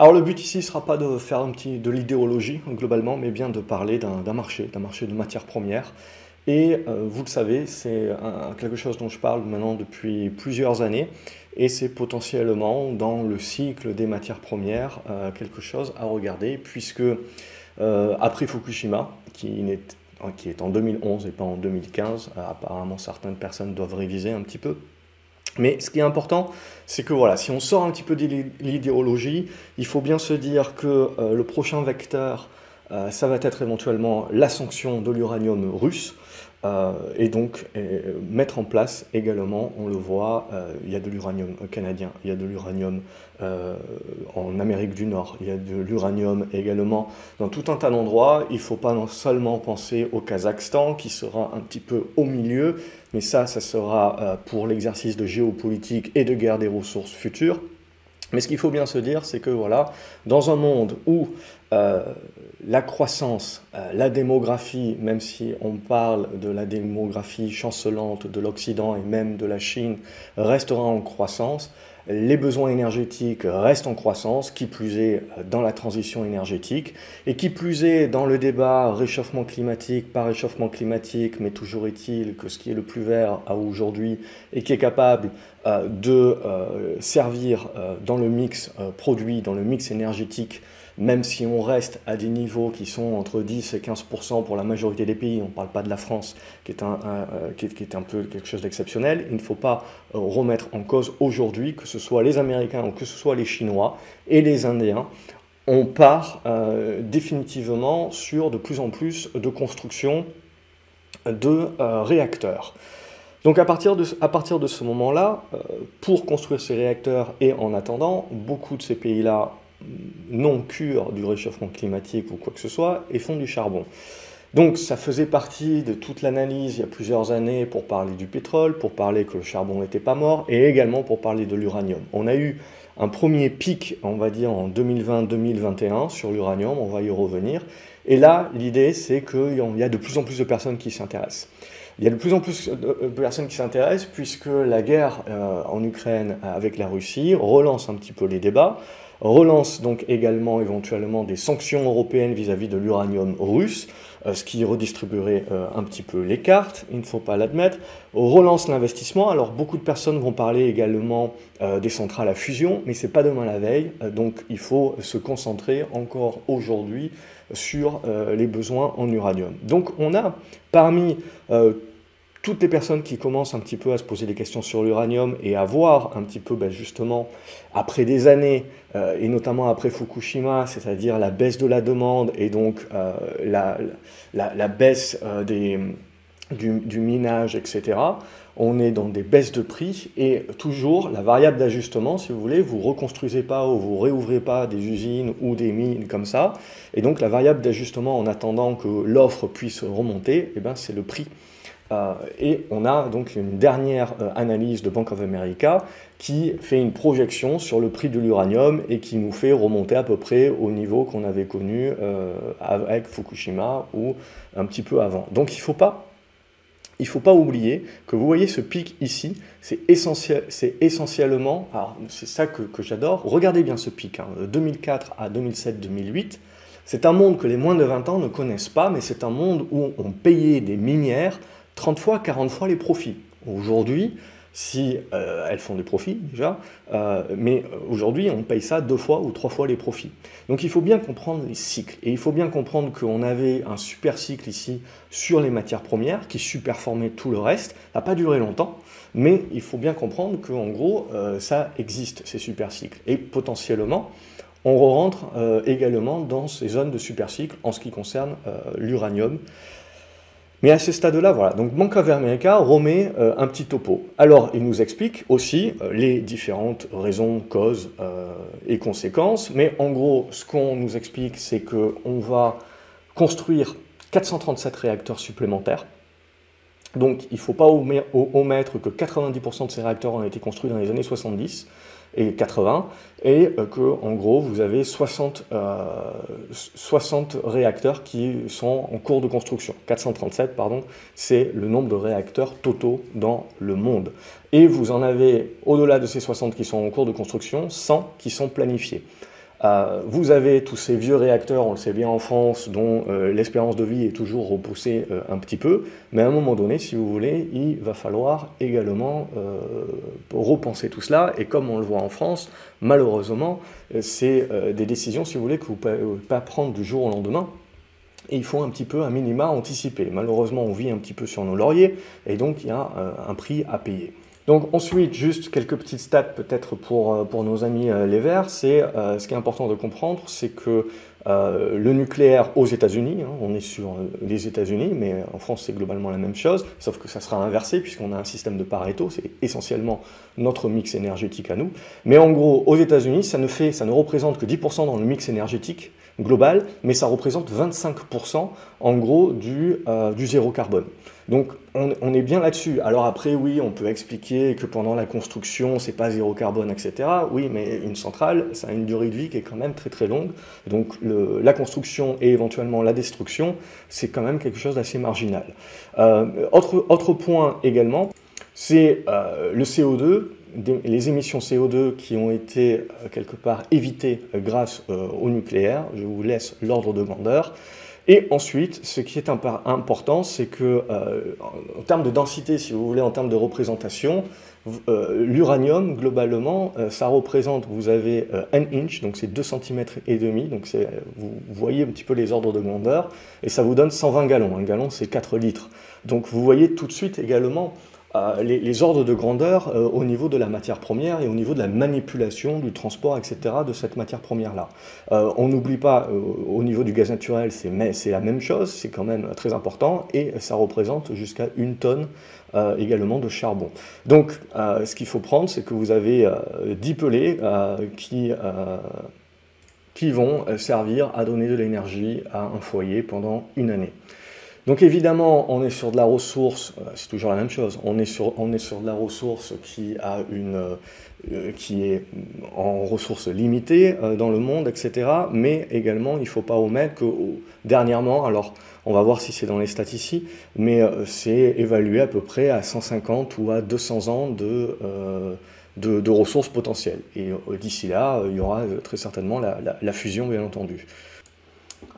Alors le but ici ne sera pas de faire un petit, de l'idéologie globalement, mais bien de parler d'un marché, d'un marché de matières premières. Et euh, vous le savez, c'est quelque chose dont je parle maintenant depuis plusieurs années, et c'est potentiellement dans le cycle des matières premières euh, quelque chose à regarder, puisque euh, après Fukushima, qui, qui est en 2011 et pas en 2015, apparemment certaines personnes doivent réviser un petit peu, mais ce qui est important, c'est que voilà, si on sort un petit peu de l'idéologie, il faut bien se dire que euh, le prochain vecteur, ça va être éventuellement la sanction de l'uranium russe. Euh, et donc mettre en place également, on le voit, il y a de l'uranium canadien, il y a de l'uranium en Amérique du Nord, il y a de l'uranium également dans tout un tas d'endroits. Il ne faut pas seulement penser au Kazakhstan qui sera un petit peu au milieu, mais ça, ça sera euh, pour l'exercice de géopolitique et de guerre des ressources futures. Mais ce qu'il faut bien se dire, c'est que voilà, dans un monde où euh, la croissance, euh, la démographie, même si on parle de la démographie chancelante de l'Occident et même de la Chine, restera en croissance, les besoins énergétiques restent en croissance, qui plus est euh, dans la transition énergétique, et qui plus est dans le débat réchauffement climatique, pas réchauffement climatique, mais toujours est-il que ce qui est le plus vert à aujourd'hui et qui est capable euh, de servir dans le mix produit, dans le mix énergétique même si on reste à des niveaux qui sont entre 10 et 15% pour la majorité des pays, on ne parle pas de la France, qui est un, euh, qui, est, un peu quelque chose d'exceptionnel, il ne faut pas euh, remettre en cause aujourd'hui que ce soit les Américains ou que ce soit les Chinois et les Indiens. On part euh, définitivement sur de plus en plus de construction de réacteurs. Donc à partir de, à partir de ce moment-là, pour construire ces réacteurs et en attendant, beaucoup de ces pays-là non-cure du réchauffement climatique ou quoi que ce soit et font du charbon. Donc ça faisait partie de toute l'analyse il y a plusieurs années pour parler du pétrole, pour parler que le charbon n'était pas mort et également pour parler de l'uranium. On a eu un premier pic, on va dire, en 2020-2021 sur l'uranium, on va y revenir. Et là, l'idée, c'est qu'il y a de plus en plus de personnes qui s'intéressent. Il y a de plus en plus de personnes qui s'intéressent puisque la guerre euh, en Ukraine avec la Russie relance un petit peu les débats relance donc également éventuellement des sanctions européennes vis-à-vis de l'uranium russe, euh, ce qui redistribuerait euh, un petit peu les cartes, il ne faut pas l'admettre, relance l'investissement, alors beaucoup de personnes vont parler également euh, des centrales à fusion, mais ce n'est pas demain la veille, donc il faut se concentrer encore aujourd'hui sur les besoins en uranium. Donc on a parmi toutes les personnes qui commencent un petit peu à se poser des questions sur l'uranium et à voir un petit peu ben, justement après des années, euh, et notamment après Fukushima, c'est-à-dire la baisse de la demande et donc euh, la, baisse euh, des, du, minage, etc., on est dans des baisses de prix et toujours la variable d'ajustement, si vous voulez, vous reconstruisez pas ou vous réouvrez pas des usines ou des mines comme ça, et donc la variable d'ajustement en attendant que l'offre puisse remonter, eh ben, c'est le prix. Euh, et on a donc une dernière euh, analyse de Bank of America qui fait une projection sur le prix de l'uranium et qui nous fait remonter à peu près au niveau qu'on avait connu euh, avec Fukushima ou un petit peu avant. Donc il ne faut pas il faut pas oublier que vous voyez ce pic ici, c'est essentiel, essentiellement, c'est ça que, j'adore, regardez bien ce pic, 2004 hein, à 2007-2008, c'est un monde que les moins de 20 ans ne connaissent pas, mais c'est un monde où on payait des minières 30 fois, 40 fois les profits. Aujourd'hui, si euh, elles font des profits déjà, euh, mais aujourd'hui on paye ça deux fois ou trois fois les profits. Donc il faut bien comprendre les cycles, et il faut bien comprendre qu'on avait un super cycle ici sur les matières premières qui superformait tout le reste, ça n'a pas duré longtemps, mais il faut bien comprendre qu'en gros euh, ça existe, ces super cycles, et potentiellement on rentre également dans ces zones de super cycle en ce qui concerne l'uranium. Mais à ce stade-là, voilà. Donc Bank of America remet euh, un petit topo. Alors, il nous explique aussi euh, les différentes raisons, causes euh, et conséquences. Mais en gros, ce qu'on nous explique, c'est qu'on va construire 437 réacteurs supplémentaires. Donc, il ne faut pas omettre que 90% de ces réacteurs ont été construits dans les années 70 et 80, et euh, que en gros vous avez 60, 60 euh, réacteurs qui sont en cours de construction. 437, pardon, c'est le nombre de réacteurs totaux dans le monde. Et vous en avez, au-delà de ces 60 qui sont en cours de construction, 100 qui sont planifiés. Euh, vous avez tous ces vieux réacteurs, on le sait bien en France, dont euh, l'espérance de vie est toujours repoussée euh, un petit peu, mais à un moment donné, si vous voulez, il va falloir également repenser tout cela, et comme on le voit en France, malheureusement, c'est des décisions, si vous voulez, que vous ne pouvez pas prendre du jour au lendemain, et il faut un petit peu un minima anticiper. Malheureusement, on vit un petit peu sur nos lauriers, et donc il y a un prix à payer. Donc ensuite, juste quelques petites stats peut-être pour, euh, pour nos amis euh, les Verts, c'est euh, ce qui est important de comprendre, c'est que le nucléaire aux États-Unis, hein, on est sur les États-Unis, mais en France c'est globalement la même chose, sauf que ça sera inversé puisqu'on a un système de Pareto, c'est essentiellement notre mix énergétique à nous. Mais en gros, aux États-Unis, ça ne fait, ça ne représente que 10% dans le mix énergétique global, mais ça représente 25% en gros du, du zéro carbone. Donc on, est bien là-dessus. Alors après, oui, on peut expliquer que pendant la construction, c'est pas zéro carbone, etc. Oui, mais une centrale, ça a une durée de vie qui est quand même très très longue. Donc la construction et éventuellement la destruction, c'est quand même quelque chose d'assez marginal. Euh, autre, point également, c'est euh, le CO2, les émissions CO2 qui ont été euh, quelque part évitées grâce au nucléaire. Je vous laisse l'ordre de grandeur. Et ensuite, ce qui est important, c'est que, euh, en termes de densité, si vous voulez, en termes de représentation, euh, l'uranium, globalement, euh, ça représente, vous avez un inch, donc c'est 2 cm et demi, donc vous voyez un petit peu les ordres de grandeur, et ça vous donne 120 gallons. Un gallon, c'est 4 litres. Donc vous voyez tout de suite également euh, les, ordres de grandeur euh, au niveau de la matière première et au niveau de la manipulation, du transport, etc. de cette matière première-là. Euh, on n'oublie pas, au niveau du gaz naturel, c'est la même chose, c'est quand même très important, et ça représente jusqu'à une tonne également de charbon. Donc, ce qu'il faut prendre, c'est que vous avez 10 pelés qui, qui vont servir à donner de l'énergie à un foyer pendant une année. Donc évidemment, on est sur de la ressource, euh, c'est toujours la même chose, on est sur, on est sur de la ressource qui, a une, euh, qui est en ressources limitées euh, dans le monde, etc. Mais également, il ne faut pas omettre que dernièrement, alors on va voir si c'est dans les stats ici, mais c'est évalué à peu près à 150 ou à 200 ans de... de, ressources potentielles. Et d'ici là, il y aura très certainement la fusion, bien entendu.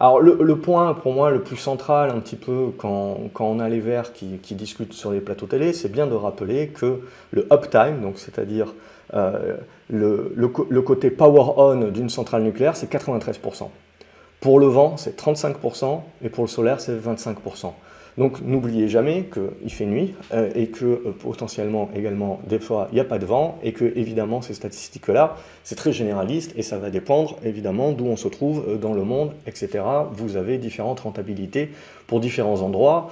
Alors le, point pour moi le plus central un petit peu quand, on a les Verts qui, discutent sur les plateaux télé, c'est bien de rappeler que le uptime, donc c'est-à-dire euh, le, le, côté power on d'une centrale nucléaire, c'est 93%. Pour le vent, c'est 35% et pour le solaire, c'est 25%. Donc n'oubliez jamais qu'il fait nuit euh, et que euh, potentiellement également des fois il n'y a pas de vent et que évidemment ces statistiques-là c'est très généraliste et ça va dépendre évidemment d'où on se trouve euh, dans le monde, etc. Vous avez différentes rentabilités pour différents endroits,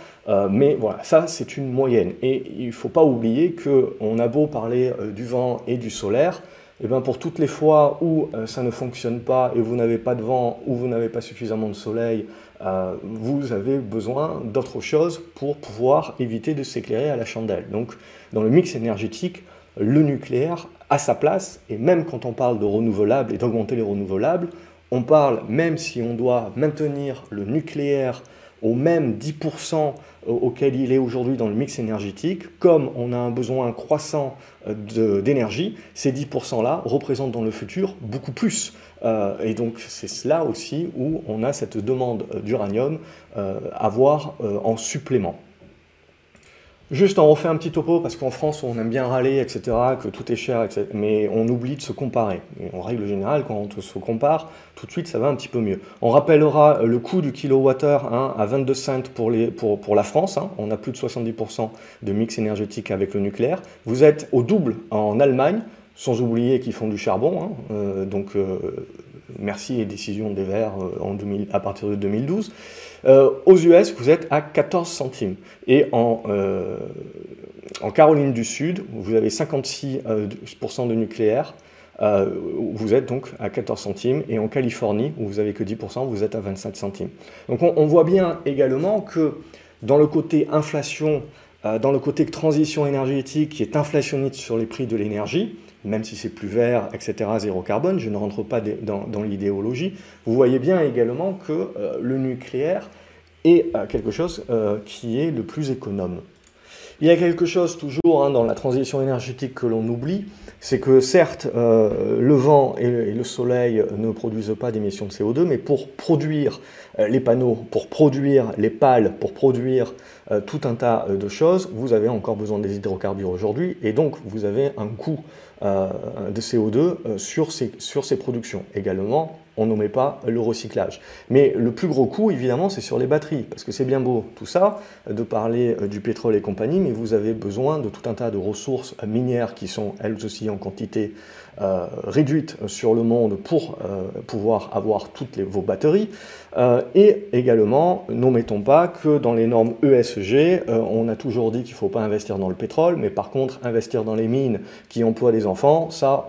mais voilà, ça c'est une moyenne. Et il ne faut pas oublier qu'on a beau parler du vent et du solaire, et eh bien pour toutes les fois où ça ne fonctionne pas et vous n'avez pas de vent ou vous n'avez pas suffisamment de soleil euh, vous avez besoin d'autre chose pour pouvoir éviter de s'éclairer à la chandelle. Donc, dans le mix énergétique, le nucléaire a sa place, et même quand on parle de renouvelables et d'augmenter les renouvelables, on parle, même si on doit maintenir le nucléaire au même 10% auquel il est aujourd'hui dans le mix énergétique, comme on a un besoin croissant euh, d'énergie, ces 10%-là représentent dans le futur beaucoup plus. Euh, et donc c'est là aussi où on a cette demande d'uranium euh, à voir en supplément. Juste on refait un petit topo, parce qu'en France on aime bien râler, etc., que tout est cher, mais on oublie de se comparer. En règle générale, quand on se compare, tout de suite ça va un petit peu mieux. On rappellera le coût du kilowattheure hein, à 22 cents pour la France, hein. on a plus de 70% de mix énergétique avec le nucléaire. Vous êtes au double en Allemagne, sans oublier qu'ils font du charbon, hein. euh, donc euh, merci les décisions des Verts euh, en 2000, à partir de 2012. Euh, aux US, vous êtes à 14 centimes. Et en, euh, en Caroline du Sud, vous avez 56% de nucléaire. vous êtes donc à 14 centimes. Et en Californie, où vous avez que 10%, vous êtes à 27 centimes. Donc on, voit bien également que dans le côté inflation, dans le côté transition énergétique qui est inflationniste sur les prix de l'énergie, même si c'est plus vert, etc., zéro carbone, je ne rentre pas dans, l'idéologie, vous voyez bien également que euh, le nucléaire est euh, quelque chose euh, qui est le plus économe. Il y a quelque chose toujours hein, dans la transition énergétique que l'on oublie, c'est que certes, le vent et le soleil ne produisent pas d'émissions de CO2, mais pour produire les panneaux, pour produire les pales, pour produire tout un tas de choses, vous avez encore besoin des hydrocarbures aujourd'hui, et donc vous avez un coût de CO2 sur ces, sur ces productions. Également, on n'omet pas le recyclage. Mais le plus gros coût, évidemment, c'est sur les batteries, parce que c'est bien beau tout ça, de parler euh, du pétrole et compagnie, mais vous avez besoin de tout un tas de ressources minières qui sont elles aussi en quantité euh, réduite sur le monde pour euh, pouvoir avoir toutes vos batteries. et également, n'omettons pas que dans les normes ESG, on a toujours dit qu'il ne faut pas investir dans le pétrole, mais par contre, investir dans les mines qui emploient des enfants, ça,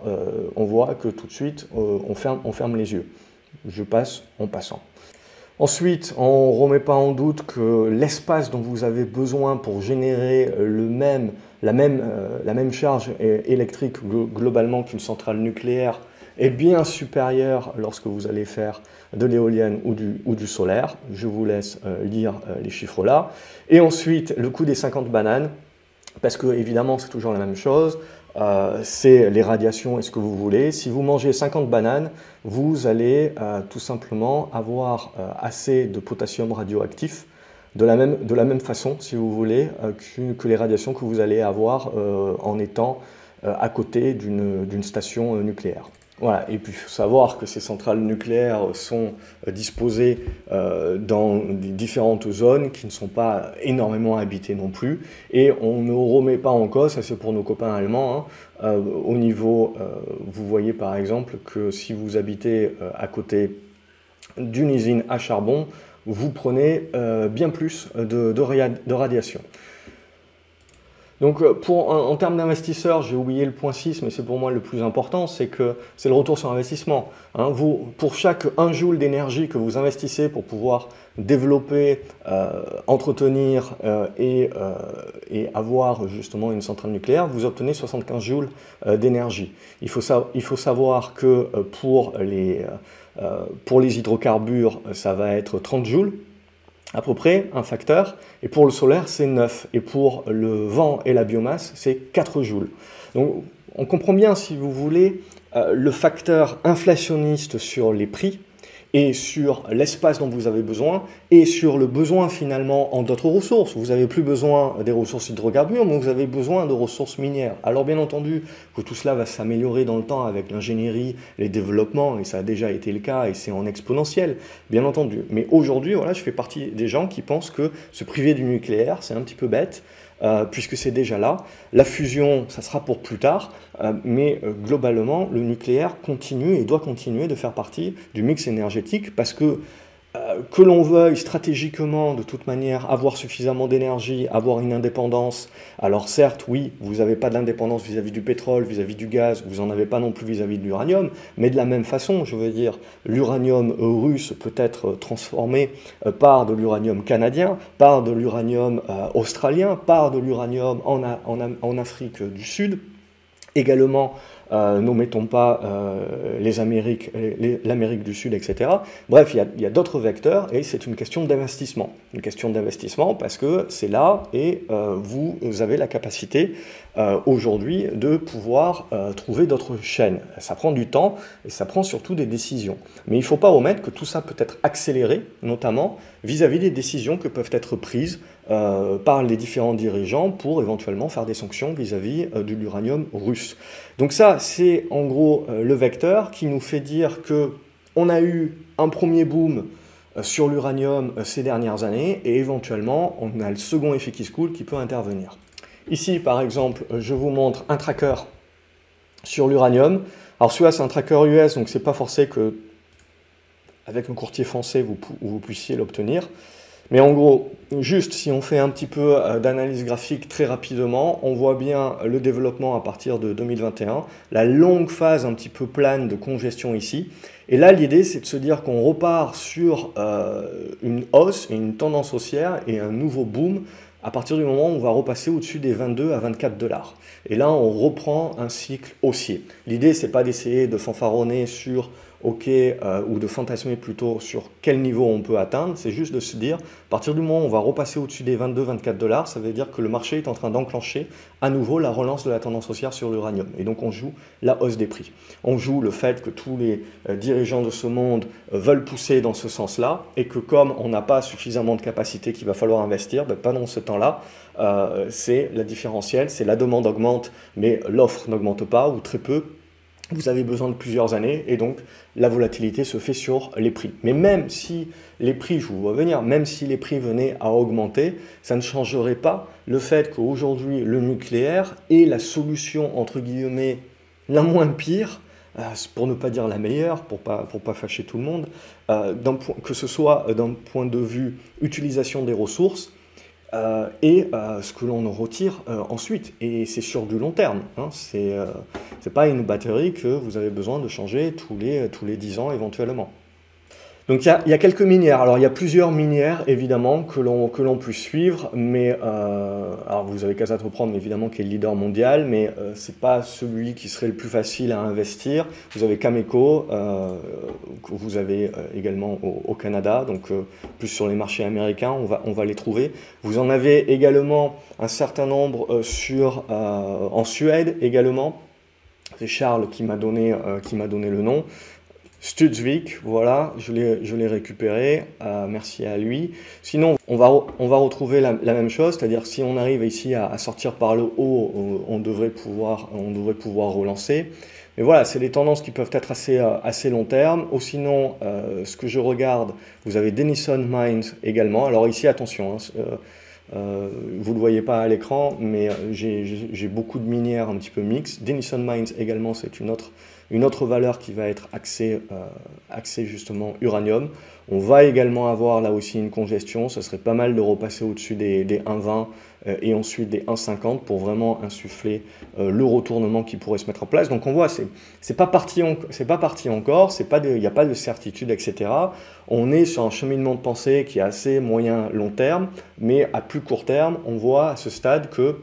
on voit que tout de suite, on ferme, on ferme les yeux. Je passe en passant. Ensuite, on ne remet pas en doute que l'espace dont vous avez besoin pour générer le même, la, même, euh, la même charge électrique globalement qu'une centrale nucléaire est bien supérieur lorsque vous allez faire de l'éolienne ou du, solaire. Je vous laisse euh, lire euh, les chiffres là. Et ensuite, le coût des 50 bananes, parce que évidemment c'est toujours la même chose. C'est les radiations et ce que vous voulez. Si vous mangez 50 bananes, vous allez tout simplement avoir assez de potassium radioactif de la même, façon, si vous voulez, que, que, les radiations que vous allez avoir en étant à côté d'une station nucléaire. Voilà. Et puis, il faut savoir que ces centrales nucléaires sont euh, disposées euh, dans différentes zones qui ne sont pas énormément habitées non plus. Et on ne remet pas en cause, ça c'est pour nos copains allemands, hein, euh, au niveau, vous voyez par exemple que si vous habitez à côté d'une usine à charbon, vous prenez bien plus de, de radiation. Donc euh, pour, en, termes d'investisseurs, j'ai oublié le point 6, mais c'est pour moi le plus important, c'est que c'est le retour sur investissement. Hein. pour chaque 1 joule d'énergie que vous investissez pour pouvoir développer, euh, entretenir euh, et, avoir justement une centrale nucléaire, vous obtenez 75 joules d'énergie. Il, faut savoir que pour les hydrocarbures, ça va être 30 joules à peu près un facteur, et pour le solaire c'est 9, et pour le vent et la biomasse c'est 4 joules. Donc on comprend bien, si vous voulez, euh, le facteur inflationniste sur les prix et sur l'espace dont vous avez besoin et sur le besoin finalement en d'autres ressources. Vous n'avez plus besoin des ressources hydrocarbures, mais vous avez besoin de ressources minières. Alors bien entendu que tout cela va s'améliorer dans le temps avec l'ingénierie, les développements, et ça a déjà été le cas et c'est en exponentiel, bien entendu. Mais aujourd'hui, voilà, je fais partie des gens qui pensent que se priver du nucléaire, c'est un petit peu bête. Euh, puisque c'est déjà là. La fusion, ça sera pour plus tard, euh, mais euh, globalement, le nucléaire continue et doit continuer de faire partie du mix énergétique parce que que l'on veuille stratégiquement, de toute manière, avoir suffisamment d'énergie, avoir une indépendance, alors certes, oui, vous n'avez pas d'indépendance vis-à-vis du pétrole, vis-à-vis du gaz, vous n'en avez pas non plus vis-à-vis de l'uranium, mais de la même façon, je veux dire, l'uranium russe peut être transformé euh, par de l'uranium canadien, par de l'uranium euh, australien, par de l'uranium en, en Afrique du Sud, également euh, nous mettons pas euh, l'Amérique du Sud, etc. Bref, il y a, d'autres vecteurs et c'est une question d'investissement. Une question d'investissement parce que c'est là et euh, vous, avez la capacité aujourd'hui de pouvoir trouver d'autres chaînes. Ça prend du temps et ça prend surtout des décisions. Mais il ne faut pas omettre que tout ça peut être accéléré, notamment vis-à-vis des décisions que peuvent être prises par les différents dirigeants pour éventuellement faire des sanctions vis-à-vis -vis, de l'uranium russe. Donc ça, c'est en gros euh, le vecteur qui nous fait dire que on a eu un premier boom euh, sur l'uranium euh, ces dernières années et éventuellement on a le second effet qui se coule qui peut intervenir. Ici par exemple je vous montre un tracker sur l'uranium. Alors celui-là c'est un tracker US donc c'est pas forcé que avec un courtier français vous puissiez l'obtenir. Mais en gros, juste si on fait un petit peu euh, d'analyse graphique très rapidement, on voit bien le développement à partir de 2021, la longue phase un petit peu plane de congestion ici. Et là, l'idée, c'est de se dire qu'on repart sur euh, une hausse et une tendance haussière et un nouveau boom à partir du moment où on va repasser au-dessus des 22 à 24 dollars. Et là, on reprend un cycle haussier. L'idée, c'est pas d'essayer de fanfaronner sur ok, euh, ou de fantasmer plutôt sur quel niveau on peut atteindre, c'est juste de se dire, à partir du moment où on va repasser au-dessus des 22-24 dollars, ça veut dire que le marché est en train d'enclencher à nouveau la relance de la tendance haussière sur l'uranium. Et donc on joue la hausse des prix. On joue le fait que tous les euh, dirigeants de ce monde euh, veulent pousser dans ce sens-là, et que comme on n'a pas suffisamment de capacité qu'il va falloir investir, ben, pas dans ce temps-là, c'est la différentielle, c'est la demande augmente, mais l'offre n'augmente pas, ou très peu, vous avez besoin de plusieurs années et donc la volatilité se fait sur les prix. Mais même si les prix, je vous vois venir, même si les prix venaient à augmenter, ça ne changerait pas le fait qu'aujourd'hui le nucléaire est la solution entre guillemets la moins pire, euh, pour ne pas dire la meilleure, pour pas pour pas fâcher tout le monde, euh, que ce soit d'un point de vue utilisation des ressources, euh, et euh, ce que l'on en retire euh, ensuite. Et c'est sur du long terme. Hein. C'est pas une batterie que vous avez besoin de changer tous les, tous les 10 ans éventuellement. Donc il y, a, quelques minières. Alors il y a plusieurs minières évidemment que l'on que puisse suivre, mais euh, alors vous avez qu'à reprendre évidemment qui est le leader mondial, mais euh, c'est pas celui qui serait le plus facile à investir. Vous avez Cameco, euh, que vous avez euh, également au, Canada, donc plus sur les marchés américains, on va on va les trouver. Vous en avez également un certain nombre sur en Suède également. C'est Charles qui m'a donné qui m'a donné le nom. Studsvik, voilà, je l'ai récupéré, euh, merci à lui. Sinon, on va, on va retrouver la, même chose, c'est-à-dire si on arrive ici à, sortir par le haut, on devrait pouvoir, on devrait pouvoir relancer. Mais voilà, c'est des tendances qui peuvent être assez, euh, assez long terme. Ou sinon, euh, ce que je regarde, vous avez Denison Mines également. Alors ici, attention, hein, vous ne le voyez pas à l'écran, mais j'ai beaucoup de minières un petit peu mixtes. Denison Mines également, c'est une autre une autre valeur qui va être axée, euh, justement uranium. On va également avoir là aussi une congestion, ce serait pas mal de repasser au-dessus des, 1,20 euh, et ensuite des 1,50 pour vraiment insuffler euh, le retournement qui pourrait se mettre en place. Donc on voit, c'est n'est pas, parti pas parti encore, il n'y a pas de certitude, etc. On est sur un cheminement de pensée qui est assez moyen long terme, mais à plus court terme, on voit à ce stade que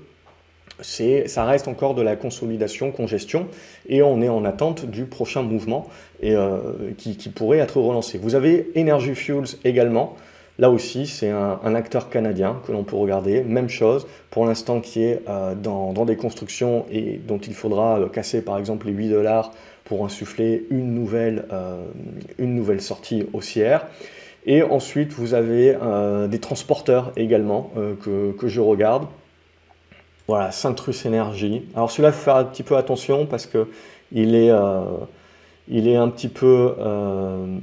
ça reste encore de la consolidation, congestion, et on est en attente du prochain mouvement et, euh, qui, pourrait être relancé. Vous avez Energy Fuels également. Là aussi, c'est un, acteur canadien que l'on peut regarder. Même chose, pour l'instant, qui est euh, dans, des constructions et dont il faudra euh, casser par exemple les 8 dollars pour insuffler une nouvelle, une nouvelle sortie haussière. Et ensuite, vous avez des transporteurs également que, je regarde. Voilà, Centrus Energy. Alors celui-là, il faut faire un petit peu attention parce que il est, euh, il est un petit peu euh,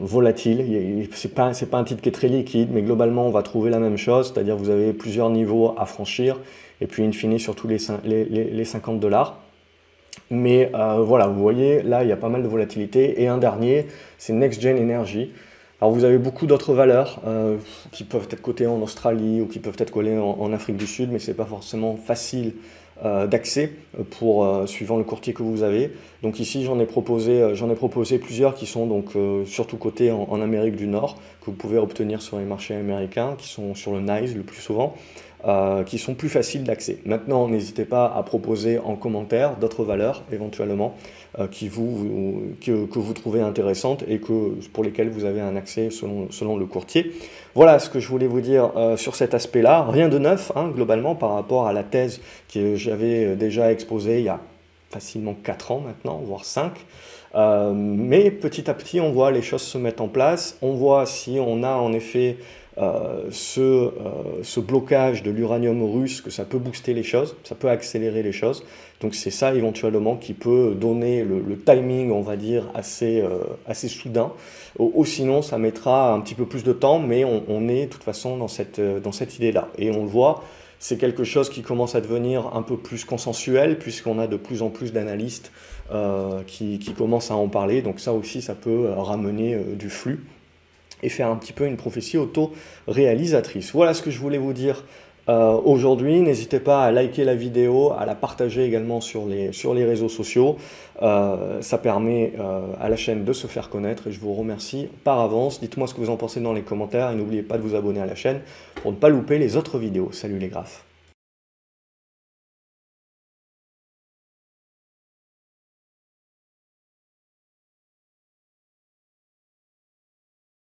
volatile. Pas, c'est pas un titre qui est très liquide, mais globalement, on va trouver la même chose, c'est-à-dire vous avez plusieurs niveaux à franchir et puis in fine surtout les, les, les 50 dollars. Mais euh, voilà, vous voyez, là, il y a pas mal de volatilité. Et un dernier, c'est Next Gen Energy. Alors vous avez beaucoup d'autres valeurs euh, qui peuvent être cotées en Australie ou qui peuvent être collées en, Afrique du Sud, mais ce n'est pas forcément facile d'accès pour euh, suivant le courtier que vous avez. Donc ici j'en ai proposé proposé plusieurs qui sont donc surtout cotés en, en, Amérique du Nord que vous pouvez obtenir sur les marchés américains qui sont sur le NICE le plus souvent. Euh, qui sont plus faciles d'accès. Maintenant, n'hésitez pas à proposer en commentaire d'autres valeurs éventuellement euh, qui vous, que, vous trouvez intéressantes et que, pour lesquelles vous avez un accès selon, selon le courtier. Voilà ce que je voulais vous dire euh, sur cet aspect-là. Rien de neuf, hein, globalement, par rapport à la thèse que j'avais déjà exposée il y a facilement 4 ans maintenant, voire 5. mais petit à petit, on voit les choses se mettre en place. On voit si on a en effet euh, ce, euh, ce, blocage de l'uranium russe, que ça peut booster les choses, ça peut accélérer les choses. Donc c'est ça éventuellement qui peut donner le, timing, on va dire, assez, euh, soudain. Ou, sinon, ça mettra un petit peu plus de temps, mais on, est de toute façon dans cette, idée-là. Et on le voit, c'est quelque chose qui commence à devenir un peu plus consensuel, puisqu'on a de plus en plus d'analystes qui, commencent à en parler. Donc ça aussi, ça peut ramener du flux et faire un petit peu une prophétie auto-réalisatrice. Voilà ce que je voulais vous dire euh, aujourd'hui. N'hésitez pas à liker la vidéo, à la partager également sur les, réseaux sociaux. Euh, ça permet euh, à la chaîne de se faire connaître et je vous remercie par avance. Dites-moi ce que vous en pensez dans les commentaires et n'oubliez pas de vous abonner à la chaîne pour ne pas louper les autres vidéos. Salut les graphes